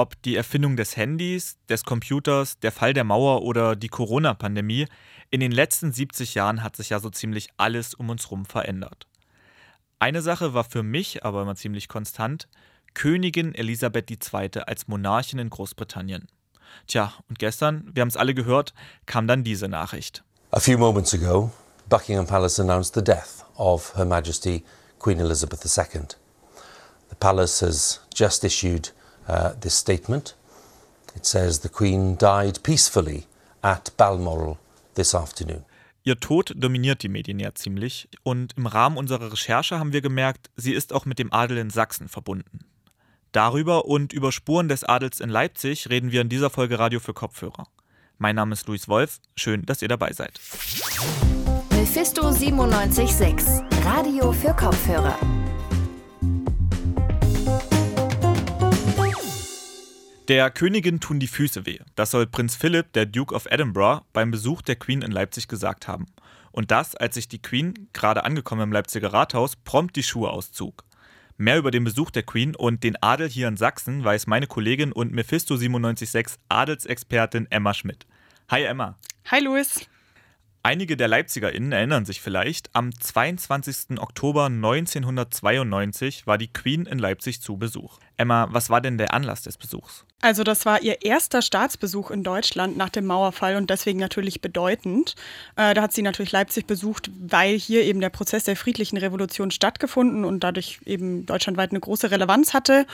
Ob die Erfindung des Handys, des Computers, der Fall der Mauer oder die Corona-Pandemie, in den letzten 70 Jahren hat sich ja so ziemlich alles um uns herum verändert. Eine Sache war für mich aber immer ziemlich konstant: Königin Elisabeth II. als Monarchin in Großbritannien. Tja, und gestern, wir haben es alle gehört, kam dann diese Nachricht. A few moments ago, Buckingham Palace announced the death of Her Majesty Queen Elizabeth II. The palace has just issued uh, this statement. It says the Queen died peacefully at Balmoral this afternoon. Ihr Tod dominiert die Medien ja ziemlich und im Rahmen unserer Recherche haben wir gemerkt, sie ist auch mit dem Adel in Sachsen verbunden. Darüber und über Spuren des Adels in Leipzig reden wir in dieser Folge Radio für Kopfhörer. Mein Name ist Luis Wolf, schön, dass ihr dabei seid. Mephisto 976, Radio für Kopfhörer. Der Königin tun die Füße weh. Das soll Prinz Philipp, der Duke of Edinburgh, beim Besuch der Queen in Leipzig gesagt haben. Und das, als sich die Queen, gerade angekommen im Leipziger Rathaus, prompt die Schuhe auszog. Mehr über den Besuch der Queen und den Adel hier in Sachsen weiß meine Kollegin und Mephisto 976 Adelsexpertin Emma Schmidt. Hi Emma. Hi Louis. Einige der LeipzigerInnen erinnern sich vielleicht, am 22. Oktober 1992 war die Queen in Leipzig zu Besuch. Emma, was war denn der Anlass des Besuchs? Also das war ihr erster Staatsbesuch in Deutschland nach dem Mauerfall und deswegen natürlich bedeutend. Äh, da hat sie natürlich Leipzig besucht, weil hier eben der Prozess der friedlichen Revolution stattgefunden und dadurch eben deutschlandweit eine große Relevanz hatte.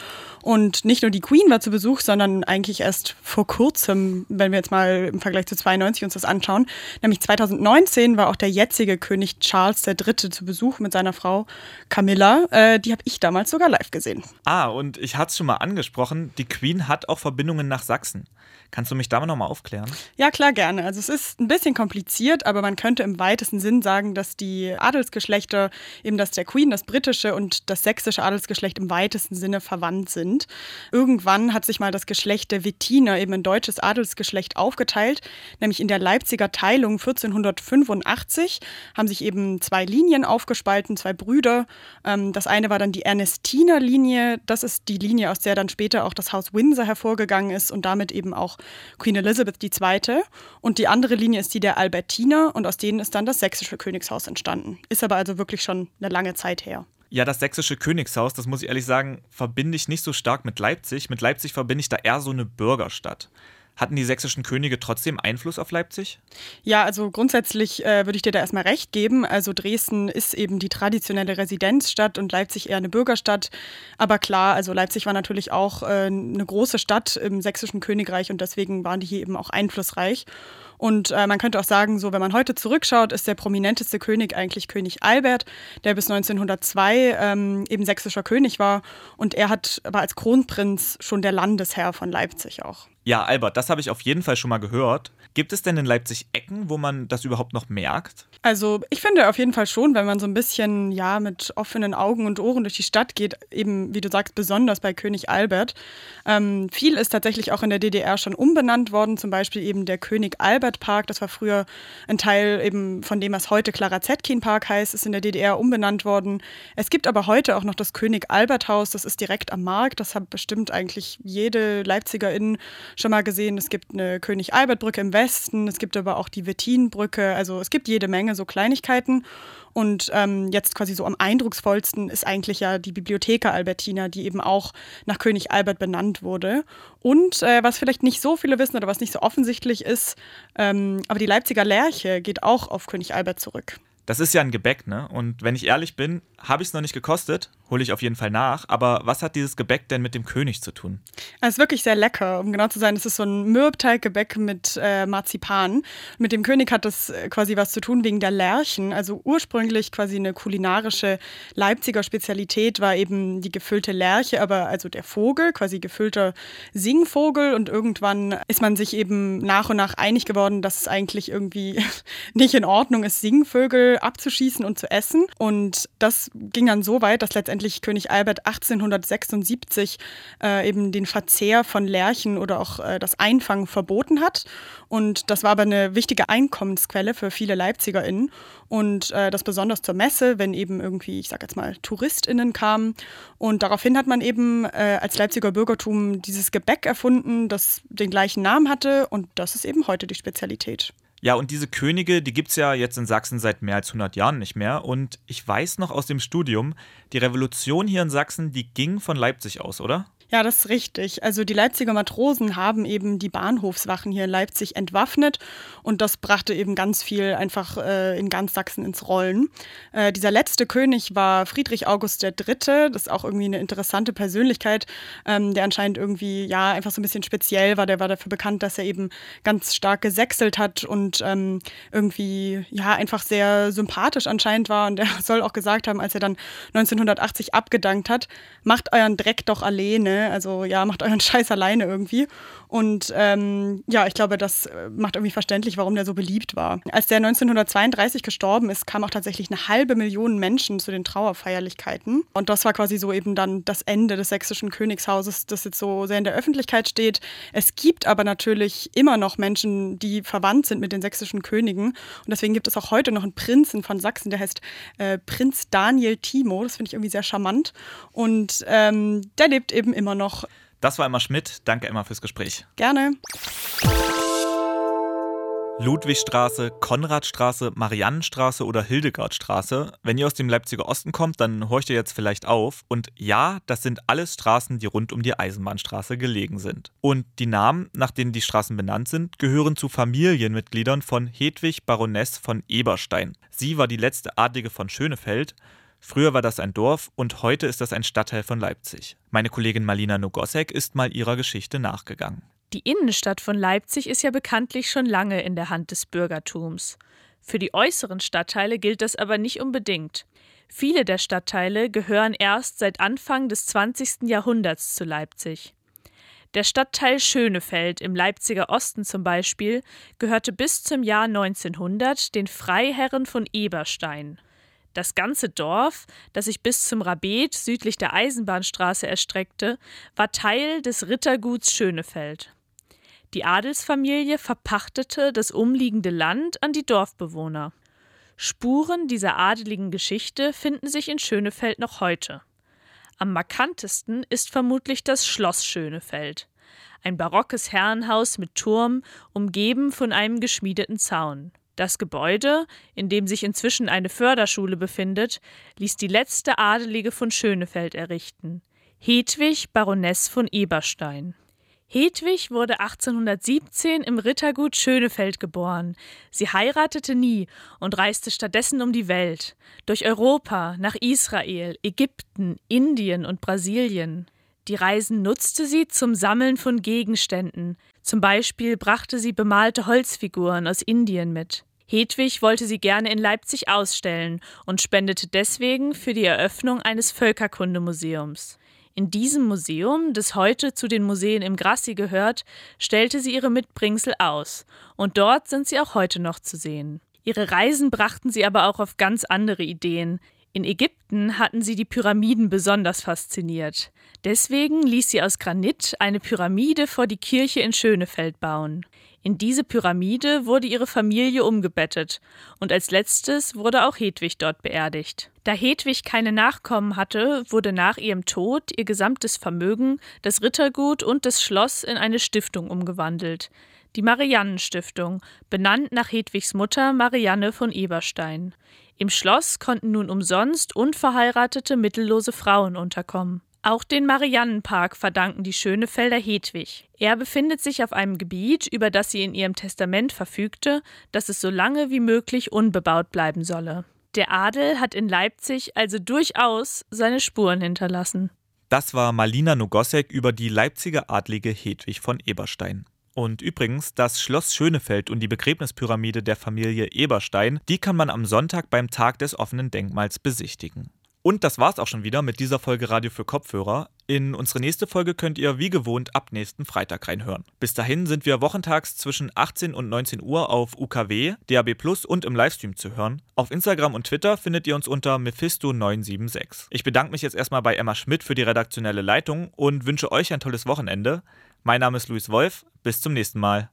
Und nicht nur die Queen war zu Besuch, sondern eigentlich erst vor kurzem, wenn wir jetzt mal im Vergleich zu 92 uns das anschauen, nämlich 2019 war auch der jetzige König Charles III. zu Besuch mit seiner Frau Camilla. Äh, die habe ich damals sogar live gesehen. Ah, und ich hatte es schon mal angesprochen, die Queen hat auch Verbindungen nach Sachsen. Kannst du mich da mal nochmal aufklären? Ja, klar, gerne. Also es ist ein bisschen kompliziert, aber man könnte im weitesten Sinn sagen, dass die Adelsgeschlechter, eben das der Queen, das britische und das sächsische Adelsgeschlecht im weitesten Sinne verwandt sind. Irgendwann hat sich mal das Geschlecht der Wettiner, eben ein deutsches Adelsgeschlecht, aufgeteilt, nämlich in der Leipziger Teilung 1485 haben sich eben zwei Linien aufgespalten, zwei Brüder. Ähm, das eine war dann die Ernestiner-Linie, das ist die Linie, aus der dann später auch das Haus Windsor hervorgegangen ist und damit eben auch Queen Elizabeth II. Und die andere Linie ist die der Albertiner und aus denen ist dann das sächsische Königshaus entstanden. Ist aber also wirklich schon eine lange Zeit her. Ja, das sächsische Königshaus, das muss ich ehrlich sagen, verbinde ich nicht so stark mit Leipzig. Mit Leipzig verbinde ich da eher so eine Bürgerstadt. Hatten die sächsischen Könige trotzdem Einfluss auf Leipzig? Ja, also grundsätzlich äh, würde ich dir da erstmal recht geben. Also Dresden ist eben die traditionelle Residenzstadt und Leipzig eher eine Bürgerstadt. Aber klar, also Leipzig war natürlich auch äh, eine große Stadt im sächsischen Königreich und deswegen waren die hier eben auch einflussreich. Und äh, man könnte auch sagen, so wenn man heute zurückschaut, ist der prominenteste König eigentlich König Albert, der bis 1902 ähm, eben sächsischer König war. Und er hat, war als Kronprinz schon der Landesherr von Leipzig auch. Ja, Albert, das habe ich auf jeden Fall schon mal gehört. Gibt es denn in Leipzig Ecken, wo man das überhaupt noch merkt? Also ich finde auf jeden Fall schon, wenn man so ein bisschen ja mit offenen Augen und Ohren durch die Stadt geht, eben wie du sagst, besonders bei König Albert. Ähm, viel ist tatsächlich auch in der DDR schon umbenannt worden, zum Beispiel eben der König Albert Park, das war früher ein Teil eben von dem, was heute Clara Zetkin Park heißt, ist in der DDR umbenannt worden. Es gibt aber heute auch noch das König Albert Haus, das ist direkt am Markt, das hat bestimmt eigentlich jede Leipzigerin schon mal gesehen. Es gibt eine König Albert Brücke im Westen, es gibt aber auch die Wettinbrücke, also es gibt jede Menge so Kleinigkeiten. Und ähm, jetzt quasi so am eindrucksvollsten ist eigentlich ja die Bibliotheka Albertina, die eben auch nach König Albert benannt wurde. Und äh, was vielleicht nicht so viele wissen oder was nicht so offensichtlich ist, ähm, aber die Leipziger Lerche geht auch auf König Albert zurück. Das ist ja ein Gebäck, ne? Und wenn ich ehrlich bin, habe ich es noch nicht gekostet, hole ich auf jeden Fall nach. Aber was hat dieses Gebäck denn mit dem König zu tun? Es ist wirklich sehr lecker. Um genau zu sein, es ist so ein Mürbteiggebäck mit äh, Marzipan. Mit dem König hat das äh, quasi was zu tun wegen der Lerchen. Also ursprünglich quasi eine kulinarische Leipziger Spezialität war eben die gefüllte Lerche, aber also der Vogel, quasi gefüllter Singvogel. Und irgendwann ist man sich eben nach und nach einig geworden, dass es eigentlich irgendwie nicht in Ordnung ist, Singvögel abzuschießen und zu essen. Und das ging dann so weit, dass letztendlich letztendlich König Albert 1876 äh, eben den Verzehr von Lerchen oder auch äh, das Einfangen verboten hat. Und das war aber eine wichtige Einkommensquelle für viele LeipzigerInnen. Und äh, das besonders zur Messe, wenn eben irgendwie, ich sag jetzt mal, TouristInnen kamen. Und daraufhin hat man eben äh, als Leipziger Bürgertum dieses Gebäck erfunden, das den gleichen Namen hatte. Und das ist eben heute die Spezialität. Ja, und diese Könige, die gibt es ja jetzt in Sachsen seit mehr als 100 Jahren nicht mehr. Und ich weiß noch aus dem Studium, die Revolution hier in Sachsen, die ging von Leipzig aus, oder? Ja, das ist richtig. Also die Leipziger Matrosen haben eben die Bahnhofswachen hier in Leipzig entwaffnet und das brachte eben ganz viel einfach äh, in ganz Sachsen ins Rollen. Äh, dieser letzte König war Friedrich August III. Das ist auch irgendwie eine interessante Persönlichkeit, ähm, der anscheinend irgendwie ja einfach so ein bisschen speziell war. Der war dafür bekannt, dass er eben ganz stark gesächselt hat und ähm, irgendwie ja einfach sehr sympathisch anscheinend war. Und er soll auch gesagt haben, als er dann 1980 abgedankt hat, macht euren Dreck doch alleine also ja, macht euren Scheiß alleine irgendwie. Und ähm, ja, ich glaube, das äh, macht irgendwie verständlich, warum der so beliebt war. Als der 1932 gestorben ist, kam auch tatsächlich eine halbe Million Menschen zu den Trauerfeierlichkeiten. Und das war quasi so eben dann das Ende des sächsischen Königshauses, das jetzt so sehr in der Öffentlichkeit steht. Es gibt aber natürlich immer noch Menschen, die verwandt sind mit den sächsischen Königen. Und deswegen gibt es auch heute noch einen Prinzen von Sachsen, der heißt äh, Prinz Daniel Timo. Das finde ich irgendwie sehr charmant. Und ähm, der lebt eben immer noch. Das war Emma Schmidt. Danke, Emma, fürs Gespräch. Gerne. Ludwigstraße, Konradstraße, Mariannenstraße oder Hildegardstraße. Wenn ihr aus dem Leipziger Osten kommt, dann horcht ihr jetzt vielleicht auf. Und ja, das sind alles Straßen, die rund um die Eisenbahnstraße gelegen sind. Und die Namen, nach denen die Straßen benannt sind, gehören zu Familienmitgliedern von Hedwig Baroness von Eberstein. Sie war die letzte Adlige von Schönefeld Früher war das ein Dorf und heute ist das ein Stadtteil von Leipzig. Meine Kollegin Malina Nogosek ist mal ihrer Geschichte nachgegangen. Die Innenstadt von Leipzig ist ja bekanntlich schon lange in der Hand des Bürgertums. Für die äußeren Stadtteile gilt das aber nicht unbedingt. Viele der Stadtteile gehören erst seit Anfang des 20. Jahrhunderts zu Leipzig. Der Stadtteil Schönefeld im Leipziger Osten zum Beispiel gehörte bis zum Jahr 1900 den Freiherren von Eberstein. Das ganze Dorf, das sich bis zum Rabet südlich der Eisenbahnstraße erstreckte, war Teil des Ritterguts Schönefeld. Die Adelsfamilie verpachtete das umliegende Land an die Dorfbewohner. Spuren dieser adeligen Geschichte finden sich in Schönefeld noch heute. Am markantesten ist vermutlich das Schloss Schönefeld, ein barockes Herrenhaus mit Turm, umgeben von einem geschmiedeten Zaun. Das Gebäude, in dem sich inzwischen eine Förderschule befindet, ließ die letzte Adelige von Schönefeld errichten, Hedwig Baroness von Eberstein. Hedwig wurde 1817 im Rittergut Schönefeld geboren. Sie heiratete nie und reiste stattdessen um die Welt, durch Europa, nach Israel, Ägypten, Indien und Brasilien. Die Reisen nutzte sie zum Sammeln von Gegenständen. Zum Beispiel brachte sie bemalte Holzfiguren aus Indien mit. Hedwig wollte sie gerne in Leipzig ausstellen und spendete deswegen für die Eröffnung eines Völkerkundemuseums. In diesem Museum, das heute zu den Museen im Grassi gehört, stellte sie ihre Mitbringsel aus, und dort sind sie auch heute noch zu sehen. Ihre Reisen brachten sie aber auch auf ganz andere Ideen. In Ägypten hatten sie die Pyramiden besonders fasziniert. Deswegen ließ sie aus Granit eine Pyramide vor die Kirche in Schönefeld bauen. In diese Pyramide wurde ihre Familie umgebettet und als letztes wurde auch Hedwig dort beerdigt. Da Hedwig keine Nachkommen hatte, wurde nach ihrem Tod ihr gesamtes Vermögen, das Rittergut und das Schloss in eine Stiftung umgewandelt. Die Mariannenstiftung, benannt nach Hedwigs Mutter Marianne von Eberstein. Im Schloss konnten nun umsonst unverheiratete mittellose Frauen unterkommen. Auch den Mariannenpark verdanken die Schönefelder Hedwig. Er befindet sich auf einem Gebiet, über das sie in ihrem Testament verfügte, dass es so lange wie möglich unbebaut bleiben solle. Der Adel hat in Leipzig also durchaus seine Spuren hinterlassen. Das war Malina Nogosek über die Leipziger Adlige Hedwig von Eberstein. Und übrigens, das Schloss Schönefeld und die Begräbnispyramide der Familie Eberstein, die kann man am Sonntag beim Tag des offenen Denkmals besichtigen. Und das war's auch schon wieder mit dieser Folge Radio für Kopfhörer. In unsere nächste Folge könnt ihr wie gewohnt ab nächsten Freitag reinhören. Bis dahin sind wir wochentags zwischen 18 und 19 Uhr auf UKW, DAB Plus und im Livestream zu hören. Auf Instagram und Twitter findet ihr uns unter Mephisto976. Ich bedanke mich jetzt erstmal bei Emma Schmidt für die redaktionelle Leitung und wünsche euch ein tolles Wochenende. Mein Name ist Luis Wolf. Bis zum nächsten Mal.